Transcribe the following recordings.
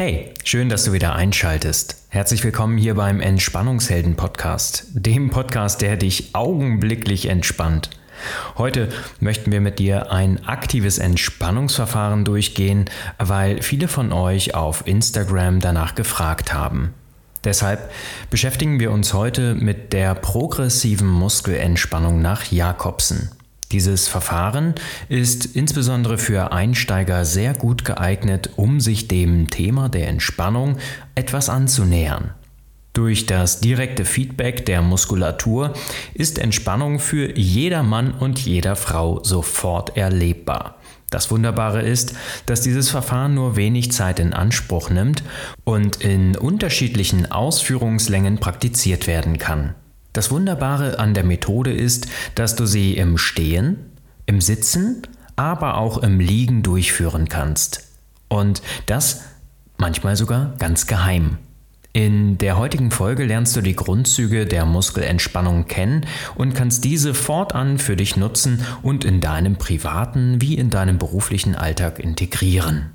Hey, schön, dass du wieder einschaltest. Herzlich willkommen hier beim Entspannungshelden Podcast, dem Podcast, der dich augenblicklich entspannt. Heute möchten wir mit dir ein aktives Entspannungsverfahren durchgehen, weil viele von euch auf Instagram danach gefragt haben. Deshalb beschäftigen wir uns heute mit der progressiven Muskelentspannung nach Jakobsen. Dieses Verfahren ist insbesondere für Einsteiger sehr gut geeignet, um sich dem Thema der Entspannung etwas anzunähern. Durch das direkte Feedback der Muskulatur ist Entspannung für jeder Mann und jeder Frau sofort erlebbar. Das Wunderbare ist, dass dieses Verfahren nur wenig Zeit in Anspruch nimmt und in unterschiedlichen Ausführungslängen praktiziert werden kann. Das Wunderbare an der Methode ist, dass du sie im Stehen, im Sitzen, aber auch im Liegen durchführen kannst. Und das manchmal sogar ganz geheim. In der heutigen Folge lernst du die Grundzüge der Muskelentspannung kennen und kannst diese fortan für dich nutzen und in deinem privaten wie in deinem beruflichen Alltag integrieren.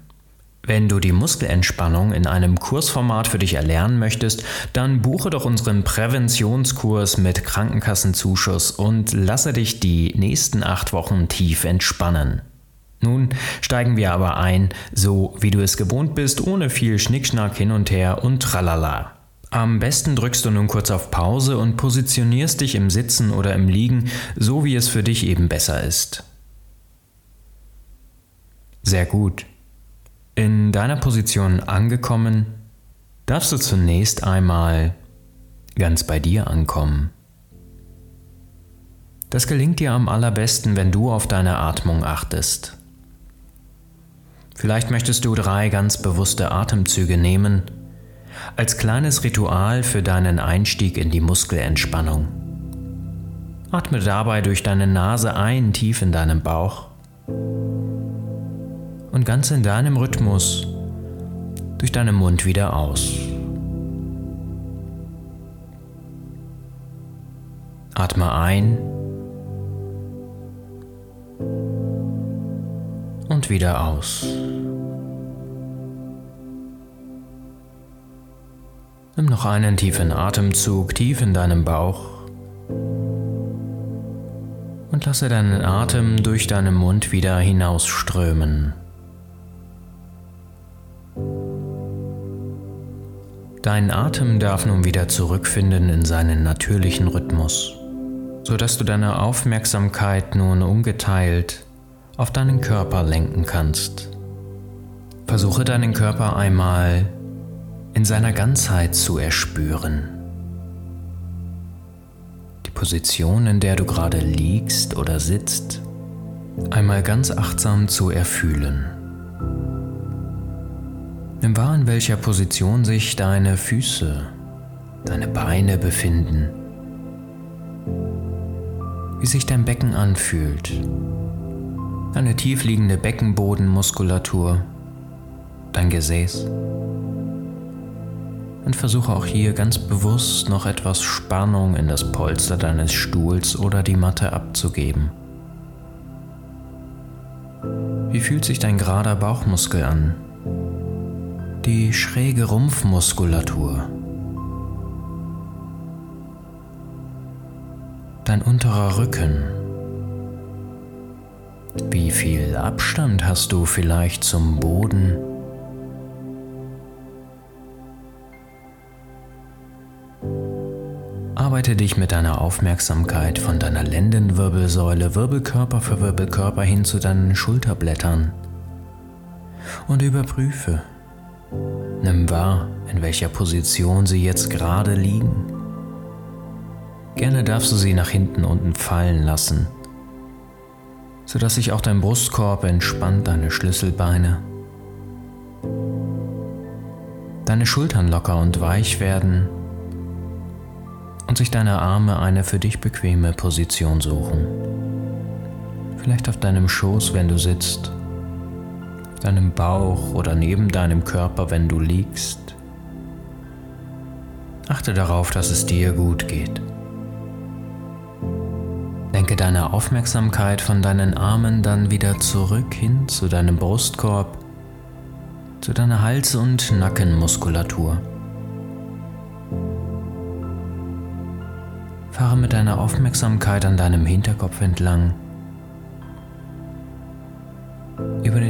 Wenn du die Muskelentspannung in einem Kursformat für dich erlernen möchtest, dann buche doch unseren Präventionskurs mit Krankenkassenzuschuss und lasse dich die nächsten acht Wochen tief entspannen. Nun steigen wir aber ein, so wie du es gewohnt bist, ohne viel Schnickschnack hin und her und tralala. Am besten drückst du nun kurz auf Pause und positionierst dich im Sitzen oder im Liegen, so wie es für dich eben besser ist. Sehr gut. In deiner Position angekommen, darfst du zunächst einmal ganz bei dir ankommen. Das gelingt dir am allerbesten, wenn du auf deine Atmung achtest. Vielleicht möchtest du drei ganz bewusste Atemzüge nehmen, als kleines Ritual für deinen Einstieg in die Muskelentspannung. Atme dabei durch deine Nase ein, tief in deinem Bauch und ganz in deinem Rhythmus durch deinen Mund wieder aus. Atme ein und wieder aus. Nimm noch einen tiefen Atemzug tief in deinem Bauch und lasse deinen Atem durch deinen Mund wieder hinausströmen. Dein Atem darf nun wieder zurückfinden in seinen natürlichen Rhythmus, sodass du deine Aufmerksamkeit nun ungeteilt auf deinen Körper lenken kannst. Versuche deinen Körper einmal in seiner Ganzheit zu erspüren. Die Position, in der du gerade liegst oder sitzt, einmal ganz achtsam zu erfühlen. Nimm wahr, in welcher Position sich deine Füße, deine Beine befinden, wie sich dein Becken anfühlt, deine tiefliegende Beckenbodenmuskulatur, dein Gesäß. Und versuche auch hier ganz bewusst noch etwas Spannung in das Polster deines Stuhls oder die Matte abzugeben. Wie fühlt sich dein gerader Bauchmuskel an? Die schräge Rumpfmuskulatur, dein unterer Rücken. Wie viel Abstand hast du vielleicht zum Boden? Arbeite dich mit deiner Aufmerksamkeit von deiner Lendenwirbelsäule Wirbelkörper für Wirbelkörper hin zu deinen Schulterblättern und überprüfe, Nimm wahr, in welcher Position sie jetzt gerade liegen. Gerne darfst du sie nach hinten unten fallen lassen, sodass sich auch dein Brustkorb entspannt, deine Schlüsselbeine, deine Schultern locker und weich werden und sich deine Arme eine für dich bequeme Position suchen. Vielleicht auf deinem Schoß, wenn du sitzt deinem Bauch oder neben deinem Körper, wenn du liegst. Achte darauf, dass es dir gut geht. Lenke deine Aufmerksamkeit von deinen Armen dann wieder zurück hin zu deinem Brustkorb zu deiner Hals- und Nackenmuskulatur. Fahre mit deiner Aufmerksamkeit an deinem Hinterkopf entlang,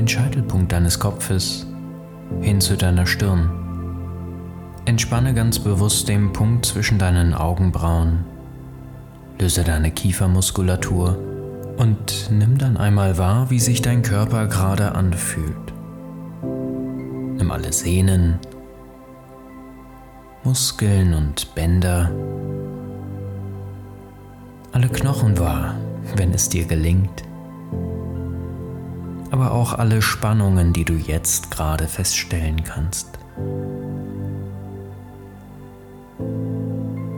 den Scheitelpunkt deines Kopfes hin zu deiner Stirn. Entspanne ganz bewusst den Punkt zwischen deinen Augenbrauen, löse deine Kiefermuskulatur und nimm dann einmal wahr, wie sich dein Körper gerade anfühlt. Nimm alle Sehnen, Muskeln und Bänder alle Knochen wahr, wenn es dir gelingt, aber auch alle Spannungen, die du jetzt gerade feststellen kannst.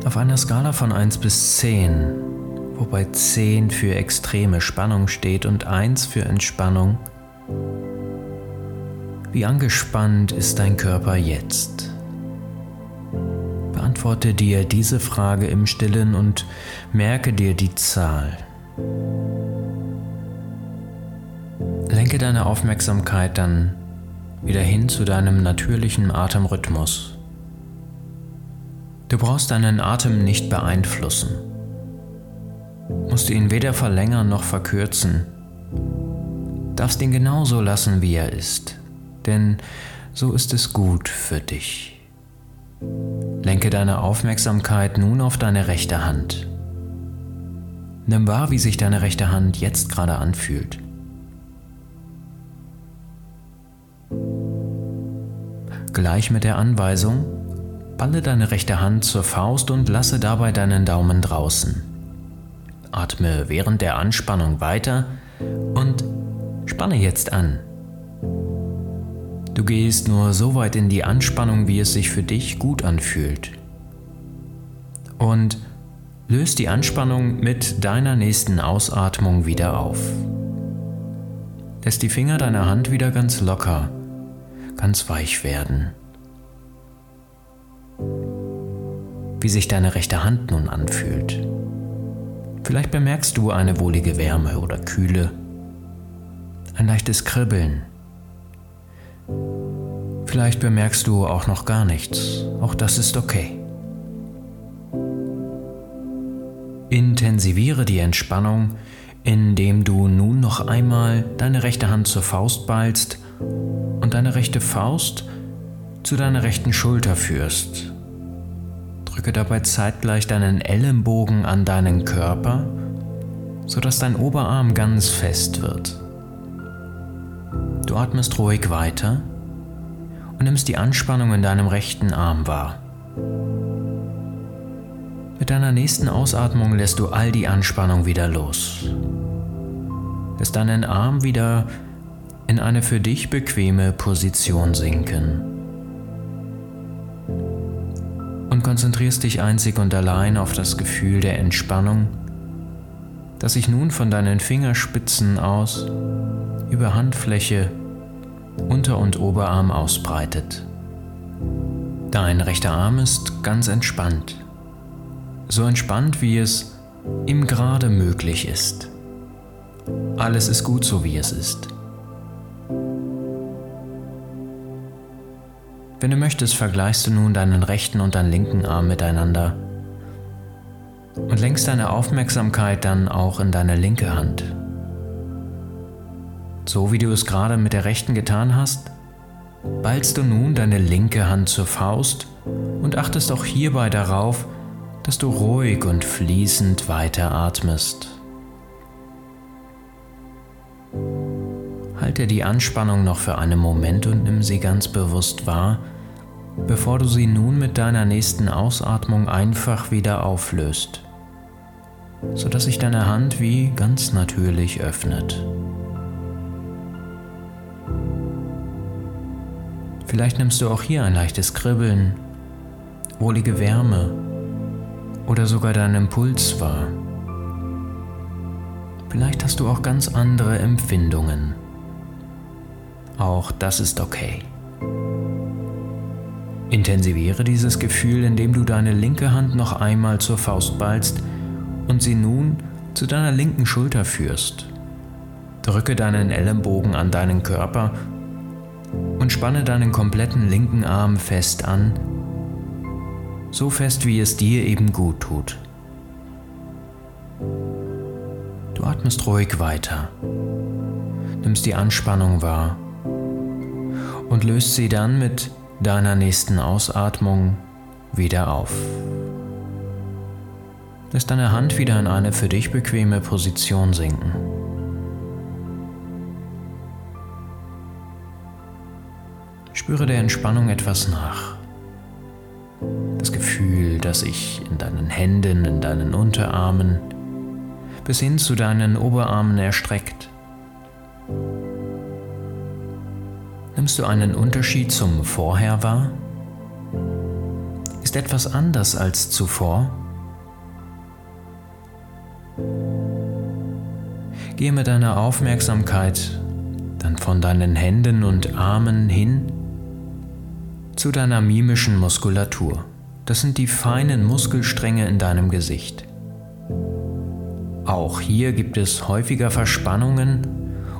Auf einer Skala von 1 bis 10, wobei 10 für extreme Spannung steht und 1 für Entspannung, wie angespannt ist dein Körper jetzt? Beantworte dir diese Frage im stillen und merke dir die Zahl. Lenke deine Aufmerksamkeit dann wieder hin zu deinem natürlichen Atemrhythmus. Du brauchst deinen Atem nicht beeinflussen, musst ihn weder verlängern noch verkürzen, darfst ihn genauso lassen, wie er ist, denn so ist es gut für dich. Lenke deine Aufmerksamkeit nun auf deine rechte Hand. Nimm wahr, wie sich deine rechte Hand jetzt gerade anfühlt. Gleich mit der Anweisung, balle deine rechte Hand zur Faust und lasse dabei deinen Daumen draußen. Atme während der Anspannung weiter und spanne jetzt an. Du gehst nur so weit in die Anspannung, wie es sich für dich gut anfühlt. Und löst die Anspannung mit deiner nächsten Ausatmung wieder auf. Lässt die Finger deiner Hand wieder ganz locker, ganz weich werden. Wie sich deine rechte Hand nun anfühlt. Vielleicht bemerkst du eine wohlige Wärme oder Kühle, ein leichtes Kribbeln Vielleicht bemerkst du auch noch gar nichts. Auch das ist okay. Intensiviere die Entspannung, indem du nun noch einmal deine rechte Hand zur Faust ballst und deine rechte Faust zu deiner rechten Schulter führst. Drücke dabei zeitgleich deinen Ellenbogen an deinen Körper, sodass dein Oberarm ganz fest wird. Du atmest ruhig weiter und nimmst die Anspannung in deinem rechten Arm wahr. Mit deiner nächsten Ausatmung lässt du all die Anspannung wieder los. Lässt deinen Arm wieder in eine für dich bequeme Position sinken. Und konzentrierst dich einzig und allein auf das Gefühl der Entspannung, das sich nun von deinen Fingerspitzen aus über Handfläche unter- und Oberarm ausbreitet. Dein rechter Arm ist ganz entspannt. So entspannt, wie es ihm gerade möglich ist. Alles ist gut so, wie es ist. Wenn du möchtest, vergleichst du nun deinen rechten und deinen linken Arm miteinander und lenkst deine Aufmerksamkeit dann auch in deine linke Hand. So wie du es gerade mit der rechten getan hast, ballst du nun deine linke Hand zur Faust und achtest auch hierbei darauf, dass du ruhig und fließend weiter Halte die Anspannung noch für einen Moment und nimm sie ganz bewusst wahr, bevor du sie nun mit deiner nächsten Ausatmung einfach wieder auflöst, sodass sich deine Hand wie ganz natürlich öffnet. Vielleicht nimmst du auch hier ein leichtes Kribbeln, wohlige Wärme oder sogar deinen Impuls wahr. Vielleicht hast du auch ganz andere Empfindungen. Auch das ist okay. Intensiviere dieses Gefühl, indem du deine linke Hand noch einmal zur Faust ballst und sie nun zu deiner linken Schulter führst. Drücke deinen Ellenbogen an deinen Körper und spanne deinen kompletten linken Arm fest an, so fest wie es dir eben gut tut. Du atmest ruhig weiter, nimmst die Anspannung wahr und löst sie dann mit deiner nächsten Ausatmung wieder auf. Lass deine Hand wieder in eine für dich bequeme Position sinken. Spüre der Entspannung etwas nach. Das Gefühl, das sich in deinen Händen, in deinen Unterarmen bis hin zu deinen Oberarmen erstreckt. Nimmst du einen Unterschied zum Vorher wahr? Ist etwas anders als zuvor? Gehe mit deiner Aufmerksamkeit dann von deinen Händen und Armen hin zu deiner mimischen Muskulatur. Das sind die feinen Muskelstränge in deinem Gesicht. Auch hier gibt es häufiger Verspannungen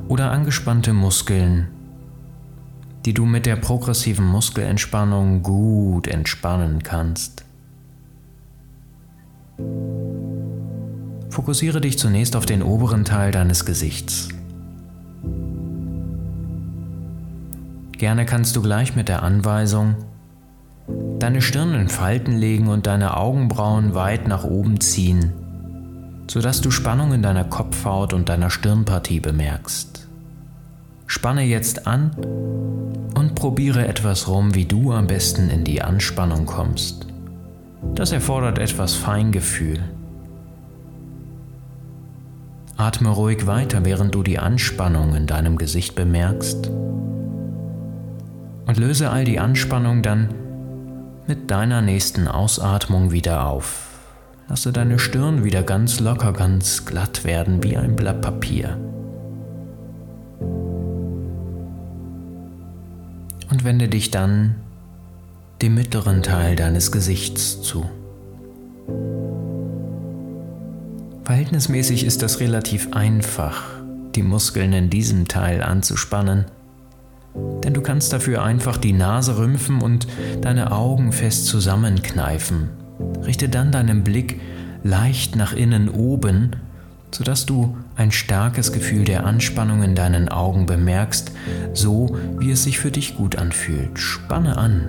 oder angespannte Muskeln, die du mit der progressiven Muskelentspannung gut entspannen kannst. Fokussiere dich zunächst auf den oberen Teil deines Gesichts. Gerne kannst du gleich mit der Anweisung deine Stirn in Falten legen und deine Augenbrauen weit nach oben ziehen, sodass du Spannung in deiner Kopfhaut und deiner Stirnpartie bemerkst. Spanne jetzt an und probiere etwas rum, wie du am besten in die Anspannung kommst. Das erfordert etwas Feingefühl. Atme ruhig weiter, während du die Anspannung in deinem Gesicht bemerkst und löse all die Anspannung dann mit deiner nächsten Ausatmung wieder auf. Lasse deine Stirn wieder ganz locker, ganz glatt werden wie ein Blatt Papier. Und wende dich dann dem mittleren Teil deines Gesichts zu. Verhältnismäßig ist das relativ einfach, die Muskeln in diesem Teil anzuspannen denn du kannst dafür einfach die Nase rümpfen und deine Augen fest zusammenkneifen. Richte dann deinen Blick leicht nach innen oben, sodass du ein starkes Gefühl der Anspannung in deinen Augen bemerkst, so wie es sich für dich gut anfühlt. Spanne an.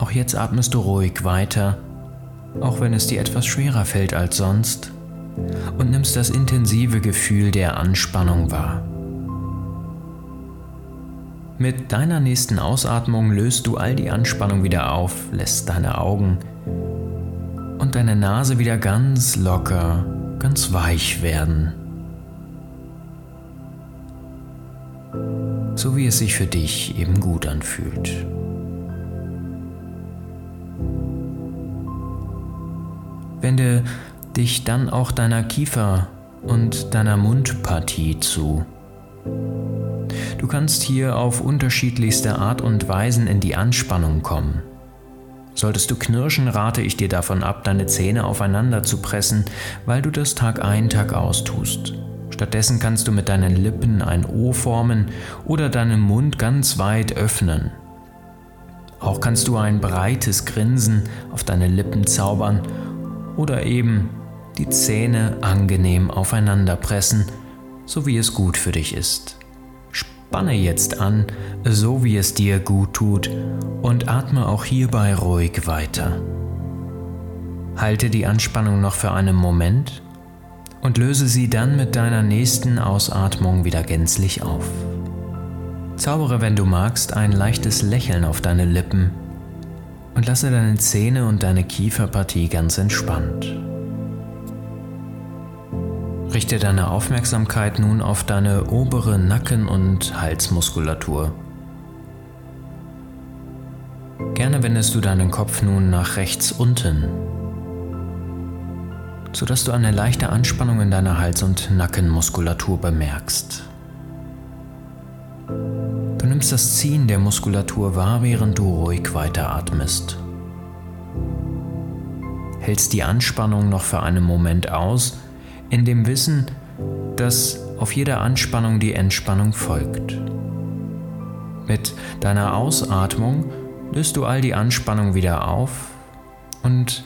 Auch jetzt atmest du ruhig weiter, auch wenn es dir etwas schwerer fällt als sonst, und nimmst das intensive Gefühl der Anspannung wahr. Mit deiner nächsten Ausatmung löst du all die Anspannung wieder auf, lässt deine Augen und deine Nase wieder ganz locker, ganz weich werden. So wie es sich für dich eben gut anfühlt. Wende dich dann auch deiner Kiefer und deiner Mundpartie zu. Du kannst hier auf unterschiedlichste Art und Weisen in die Anspannung kommen. Solltest du knirschen, rate ich dir davon ab, deine Zähne aufeinander zu pressen, weil du das Tag ein, Tag aus tust. Stattdessen kannst du mit deinen Lippen ein O formen oder deinen Mund ganz weit öffnen. Auch kannst du ein breites Grinsen auf deine Lippen zaubern oder eben die Zähne angenehm aufeinander pressen, so wie es gut für dich ist. Spanne jetzt an, so wie es dir gut tut, und atme auch hierbei ruhig weiter. Halte die Anspannung noch für einen Moment und löse sie dann mit deiner nächsten Ausatmung wieder gänzlich auf. Zaubere, wenn du magst, ein leichtes Lächeln auf deine Lippen und lasse deine Zähne und deine Kieferpartie ganz entspannt. Richte deine Aufmerksamkeit nun auf deine obere Nacken- und Halsmuskulatur. Gerne wendest du deinen Kopf nun nach rechts unten, sodass du eine leichte Anspannung in deiner Hals- und Nackenmuskulatur bemerkst. Du nimmst das Ziehen der Muskulatur wahr, während du ruhig weiteratmest. Hältst die Anspannung noch für einen Moment aus, in dem Wissen, dass auf jede Anspannung die Entspannung folgt. Mit deiner Ausatmung löst du all die Anspannung wieder auf und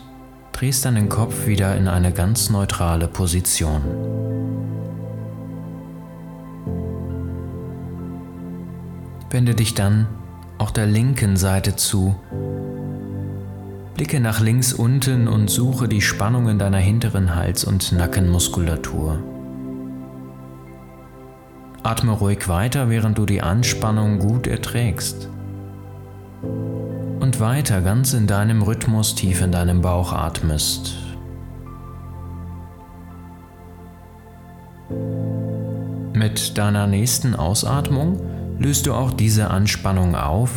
drehst deinen Kopf wieder in eine ganz neutrale Position. Wende dich dann auch der linken Seite zu. Blicke nach links unten und suche die Spannung in deiner hinteren Hals- und Nackenmuskulatur. Atme ruhig weiter, während du die Anspannung gut erträgst. Und weiter ganz in deinem Rhythmus tief in deinem Bauch atmest. Mit deiner nächsten Ausatmung löst du auch diese Anspannung auf,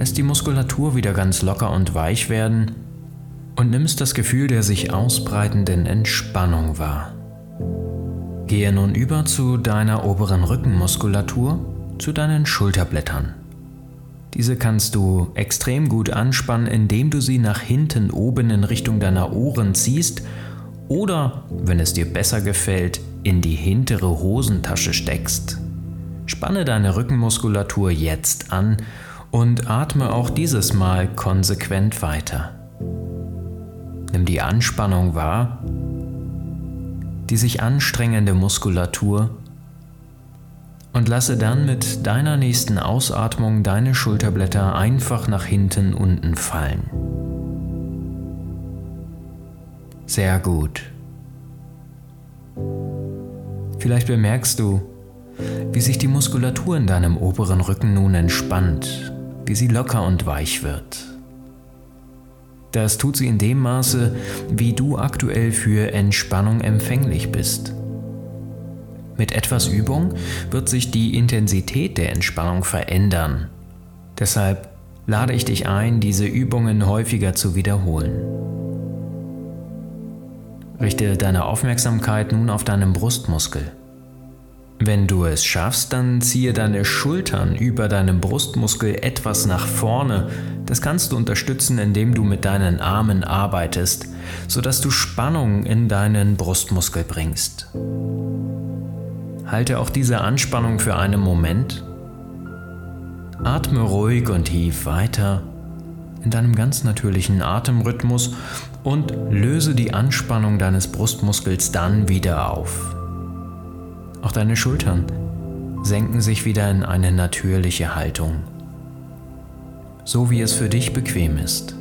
lässt die Muskulatur wieder ganz locker und weich werden und nimmst das Gefühl der sich ausbreitenden Entspannung wahr. Gehe nun über zu deiner oberen Rückenmuskulatur, zu deinen Schulterblättern. Diese kannst du extrem gut anspannen, indem du sie nach hinten oben in Richtung deiner Ohren ziehst oder, wenn es dir besser gefällt, in die hintere Hosentasche steckst. Spanne deine Rückenmuskulatur jetzt an und atme auch dieses Mal konsequent weiter. Nimm die Anspannung wahr die sich anstrengende Muskulatur und lasse dann mit deiner nächsten Ausatmung deine Schulterblätter einfach nach hinten unten fallen. Sehr gut. Vielleicht bemerkst du, wie sich die Muskulatur in deinem oberen Rücken nun entspannt, wie sie locker und weich wird. Das tut sie in dem Maße, wie du aktuell für Entspannung empfänglich bist. Mit etwas Übung wird sich die Intensität der Entspannung verändern. Deshalb lade ich dich ein, diese Übungen häufiger zu wiederholen. Richte deine Aufmerksamkeit nun auf deinen Brustmuskel. Wenn du es schaffst, dann ziehe deine Schultern über deinem Brustmuskel etwas nach vorne. Das kannst du unterstützen, indem du mit deinen Armen arbeitest, sodass du Spannung in deinen Brustmuskel bringst. Halte auch diese Anspannung für einen Moment. Atme ruhig und tief weiter in deinem ganz natürlichen Atemrhythmus und löse die Anspannung deines Brustmuskels dann wieder auf. Auch deine Schultern senken sich wieder in eine natürliche Haltung, so wie es für dich bequem ist.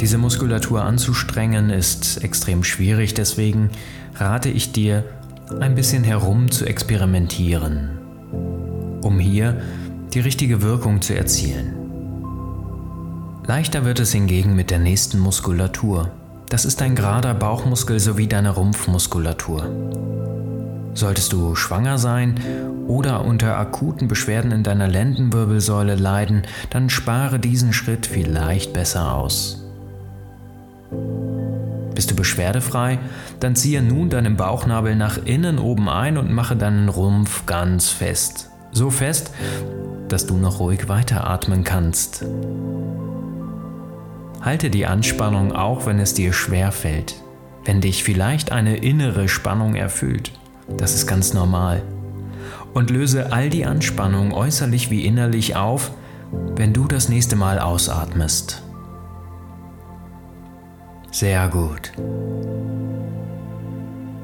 Diese Muskulatur anzustrengen ist extrem schwierig, deswegen rate ich dir, ein bisschen herum zu experimentieren, um hier die richtige Wirkung zu erzielen. Leichter wird es hingegen mit der nächsten Muskulatur. Das ist dein gerader Bauchmuskel sowie deine Rumpfmuskulatur. Solltest du schwanger sein oder unter akuten Beschwerden in deiner Lendenwirbelsäule leiden, dann spare diesen Schritt vielleicht besser aus. Bist du beschwerdefrei, dann ziehe nun deinen Bauchnabel nach innen oben ein und mache deinen Rumpf ganz fest. So fest, dass du noch ruhig weiteratmen kannst. Halte die Anspannung auch, wenn es dir schwer fällt, wenn dich vielleicht eine innere Spannung erfüllt. Das ist ganz normal. Und löse all die Anspannung äußerlich wie innerlich auf, wenn du das nächste Mal ausatmest. Sehr gut.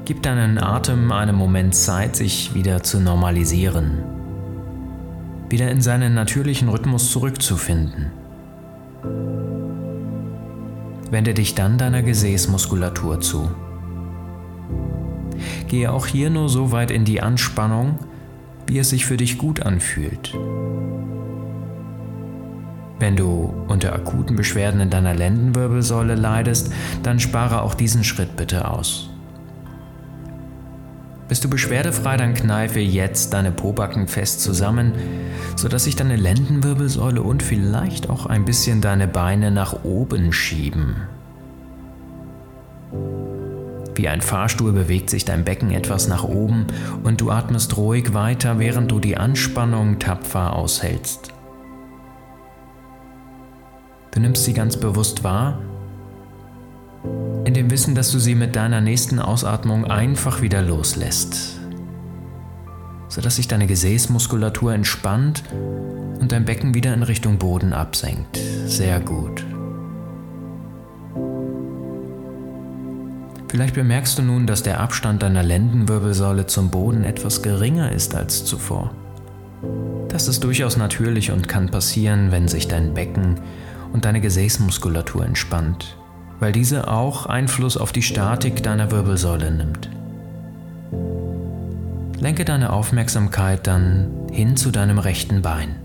Gib deinen Atem einen Moment Zeit, sich wieder zu normalisieren, wieder in seinen natürlichen Rhythmus zurückzufinden. Wende dich dann deiner Gesäßmuskulatur zu. Gehe auch hier nur so weit in die Anspannung, wie es sich für dich gut anfühlt. Wenn du unter akuten Beschwerden in deiner Lendenwirbelsäule leidest, dann spare auch diesen Schritt bitte aus. Bist du beschwerdefrei, dann kneife jetzt deine Pobacken fest zusammen, sodass sich deine Lendenwirbelsäule und vielleicht auch ein bisschen deine Beine nach oben schieben. Wie ein Fahrstuhl bewegt sich dein Becken etwas nach oben und du atmest ruhig weiter, während du die Anspannung tapfer aushältst. Du nimmst sie ganz bewusst wahr in dem Wissen, dass du sie mit deiner nächsten Ausatmung einfach wieder loslässt. sodass sich deine Gesäßmuskulatur entspannt und dein Becken wieder in Richtung Boden absenkt. Sehr gut. Vielleicht bemerkst du nun, dass der Abstand deiner Lendenwirbelsäule zum Boden etwas geringer ist als zuvor. Das ist durchaus natürlich und kann passieren, wenn sich dein Becken und deine Gesäßmuskulatur entspannt, weil diese auch Einfluss auf die Statik deiner Wirbelsäule nimmt. Lenke deine Aufmerksamkeit dann hin zu deinem rechten Bein.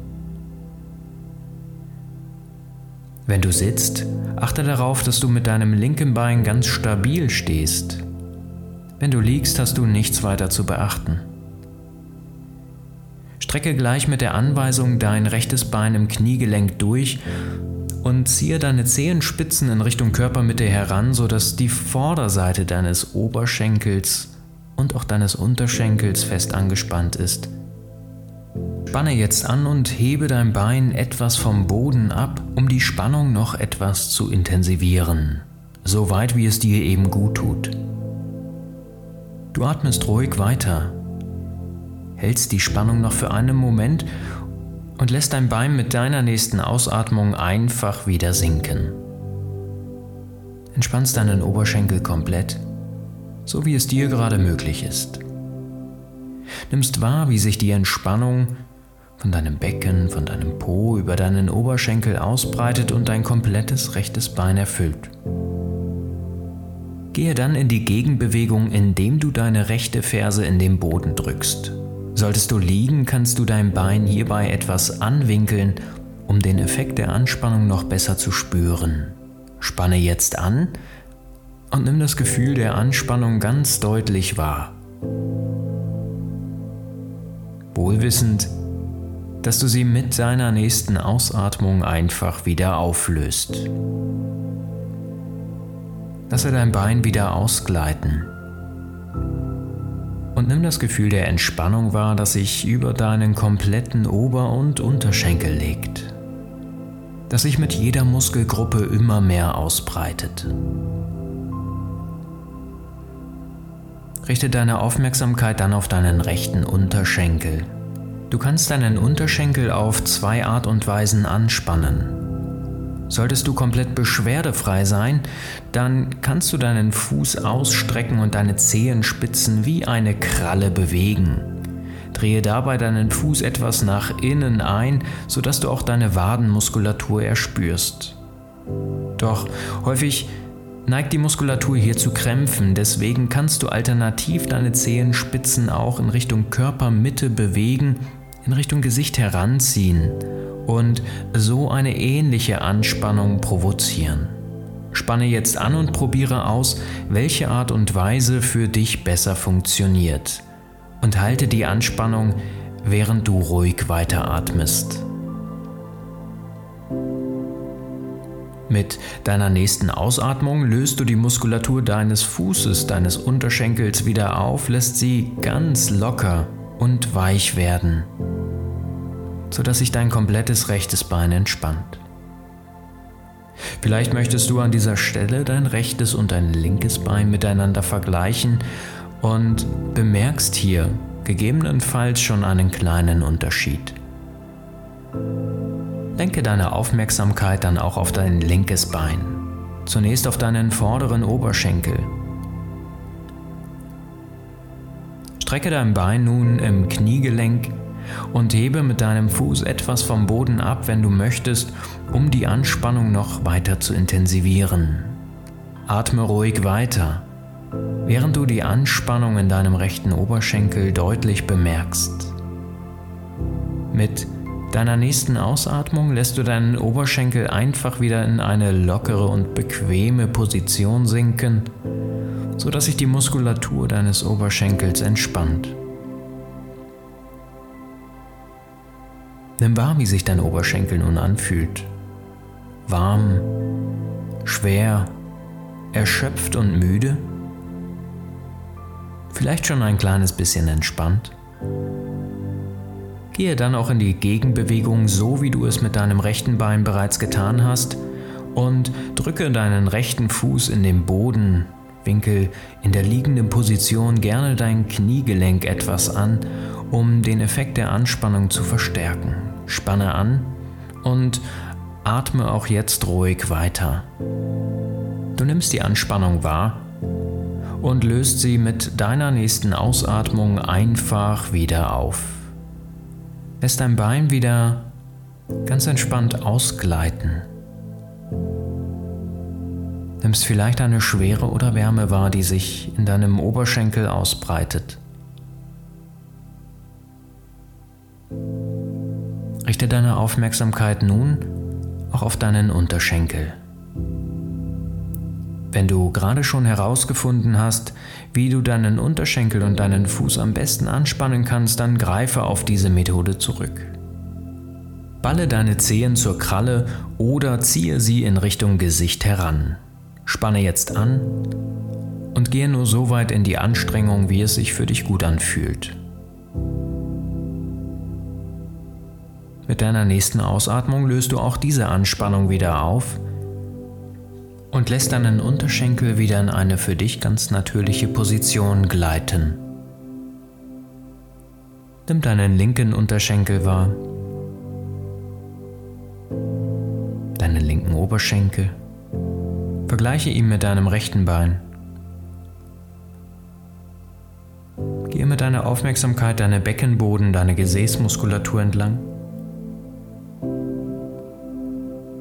Wenn du sitzt, achte darauf, dass du mit deinem linken Bein ganz stabil stehst. Wenn du liegst, hast du nichts weiter zu beachten. Strecke gleich mit der Anweisung dein rechtes Bein im Kniegelenk durch und ziehe deine Zehenspitzen in Richtung Körpermitte heran, sodass die Vorderseite deines Oberschenkels und auch deines Unterschenkels fest angespannt ist. Spanne jetzt an und hebe dein Bein etwas vom Boden ab, um die Spannung noch etwas zu intensivieren, so weit wie es dir eben gut tut. Du atmest ruhig weiter, hältst die Spannung noch für einen Moment und lässt dein Bein mit deiner nächsten Ausatmung einfach wieder sinken. Entspannst deinen Oberschenkel komplett so wie es dir gerade möglich ist. Nimmst wahr, wie sich die Entspannung von deinem Becken, von deinem Po über deinen Oberschenkel ausbreitet und dein komplettes rechtes Bein erfüllt. Gehe dann in die Gegenbewegung, indem du deine rechte Ferse in den Boden drückst. Solltest du liegen, kannst du dein Bein hierbei etwas anwinkeln, um den Effekt der Anspannung noch besser zu spüren. Spanne jetzt an, und nimm das Gefühl der Anspannung ganz deutlich wahr. Wohlwissend, dass du sie mit deiner nächsten Ausatmung einfach wieder auflöst. Lasse dein Bein wieder ausgleiten. Und nimm das Gefühl der Entspannung wahr, das sich über deinen kompletten Ober- und Unterschenkel legt, das sich mit jeder Muskelgruppe immer mehr ausbreitet. Richte deine Aufmerksamkeit dann auf deinen rechten Unterschenkel. Du kannst deinen Unterschenkel auf zwei Art und Weisen anspannen. Solltest du komplett beschwerdefrei sein, dann kannst du deinen Fuß ausstrecken und deine Zehenspitzen wie eine Kralle bewegen. Drehe dabei deinen Fuß etwas nach innen ein, sodass du auch deine Wadenmuskulatur erspürst. Doch häufig neigt die Muskulatur hier zu Krämpfen, deswegen kannst du alternativ deine Zehenspitzen auch in Richtung Körpermitte bewegen, in Richtung Gesicht heranziehen und so eine ähnliche Anspannung provozieren. Spanne jetzt an und probiere aus, welche Art und Weise für dich besser funktioniert. Und halte die Anspannung, während du ruhig weiteratmest. Mit deiner nächsten Ausatmung löst du die Muskulatur deines Fußes, deines Unterschenkels wieder auf, lässt sie ganz locker und weich werden, sodass sich dein komplettes rechtes Bein entspannt. Vielleicht möchtest du an dieser Stelle dein rechtes und dein linkes Bein miteinander vergleichen und bemerkst hier gegebenenfalls schon einen kleinen Unterschied. Lenke deine Aufmerksamkeit dann auch auf dein linkes Bein. Zunächst auf deinen vorderen Oberschenkel. Strecke dein Bein nun im Kniegelenk und hebe mit deinem Fuß etwas vom Boden ab, wenn du möchtest, um die Anspannung noch weiter zu intensivieren. Atme ruhig weiter, während du die Anspannung in deinem rechten Oberschenkel deutlich bemerkst. Mit deiner nächsten Ausatmung lässt du deinen Oberschenkel einfach wieder in eine lockere und bequeme Position sinken, sodass sich die Muskulatur deines Oberschenkels entspannt. Nimm wahr, wie sich dein Oberschenkel nun anfühlt. Warm, schwer, erschöpft und müde? Vielleicht schon ein kleines bisschen entspannt? Gehe dann auch in die Gegenbewegung, so wie du es mit deinem rechten Bein bereits getan hast, und drücke deinen rechten Fuß in den Boden Winkel in der liegenden Position gerne dein Kniegelenk etwas an, um den Effekt der Anspannung zu verstärken. Spanne an und atme auch jetzt ruhig weiter. Du nimmst die Anspannung wahr und löst sie mit deiner nächsten Ausatmung einfach wieder auf. Lässt dein Bein wieder ganz entspannt ausgleiten. Nimmst vielleicht eine Schwere oder Wärme wahr, die sich in deinem Oberschenkel ausbreitet. Richte deine Aufmerksamkeit nun auch auf deinen Unterschenkel. Wenn du gerade schon herausgefunden hast, wie du deinen Unterschenkel und deinen Fuß am besten anspannen kannst, dann greife auf diese Methode zurück. Balle deine Zehen zur Kralle oder ziehe sie in Richtung Gesicht heran. Spanne jetzt an und gehe nur so weit in die Anstrengung, wie es sich für dich gut anfühlt. Mit deiner nächsten Ausatmung löst du auch diese Anspannung wieder auf und lässt deinen Unterschenkel wieder in eine für dich ganz natürliche Position gleiten. Nimm deinen linken Unterschenkel wahr, deinen linken Oberschenkel, vergleiche ihn mit deinem rechten Bein. Gehe mit deiner Aufmerksamkeit deine Beckenboden, deine Gesäßmuskulatur entlang,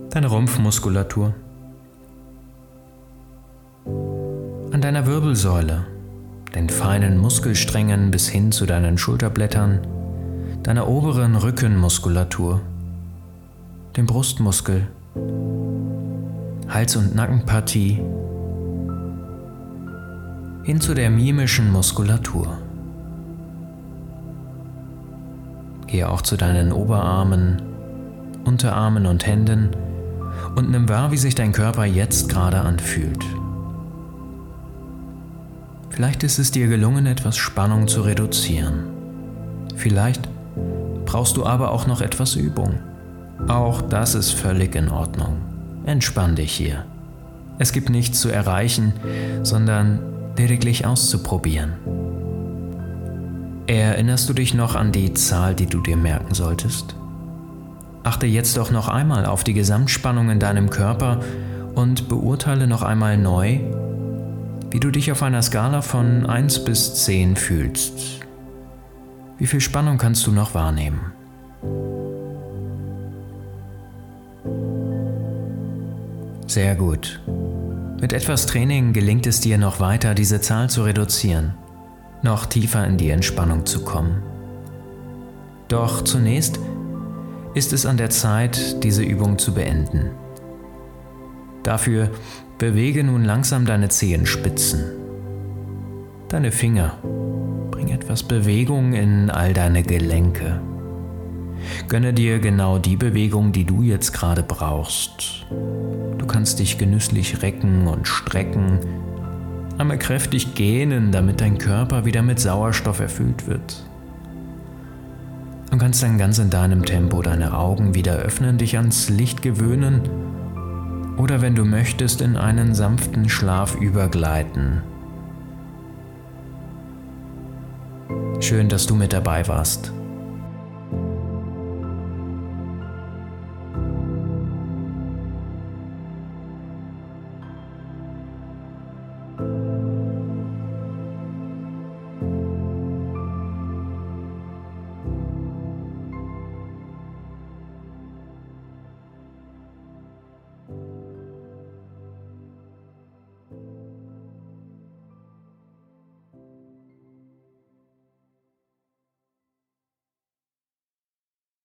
deine Rumpfmuskulatur. an deiner Wirbelsäule, den feinen Muskelsträngen bis hin zu deinen Schulterblättern, deiner oberen Rückenmuskulatur, dem Brustmuskel, Hals- und Nackenpartie, hin zu der mimischen Muskulatur. Gehe auch zu deinen Oberarmen, Unterarmen und Händen und nimm wahr, wie sich dein Körper jetzt gerade anfühlt. Vielleicht ist es dir gelungen, etwas Spannung zu reduzieren. Vielleicht brauchst du aber auch noch etwas Übung. Auch das ist völlig in Ordnung. Entspann dich hier. Es gibt nichts zu erreichen, sondern lediglich auszuprobieren. Erinnerst du dich noch an die Zahl, die du dir merken solltest? Achte jetzt doch noch einmal auf die Gesamtspannung in deinem Körper und beurteile noch einmal neu, wie du dich auf einer Skala von 1 bis 10 fühlst. Wie viel Spannung kannst du noch wahrnehmen? Sehr gut. Mit etwas Training gelingt es dir noch weiter, diese Zahl zu reduzieren, noch tiefer in die Entspannung zu kommen. Doch zunächst ist es an der Zeit, diese Übung zu beenden. Dafür bewege nun langsam deine Zehenspitzen, deine Finger. Bring etwas Bewegung in all deine Gelenke. Gönne dir genau die Bewegung, die du jetzt gerade brauchst. Du kannst dich genüsslich recken und strecken, einmal kräftig gähnen, damit dein Körper wieder mit Sauerstoff erfüllt wird. Du kannst dann ganz in deinem Tempo deine Augen wieder öffnen, dich ans Licht gewöhnen oder wenn du möchtest in einen sanften Schlaf übergleiten. Schön, dass du mit dabei warst.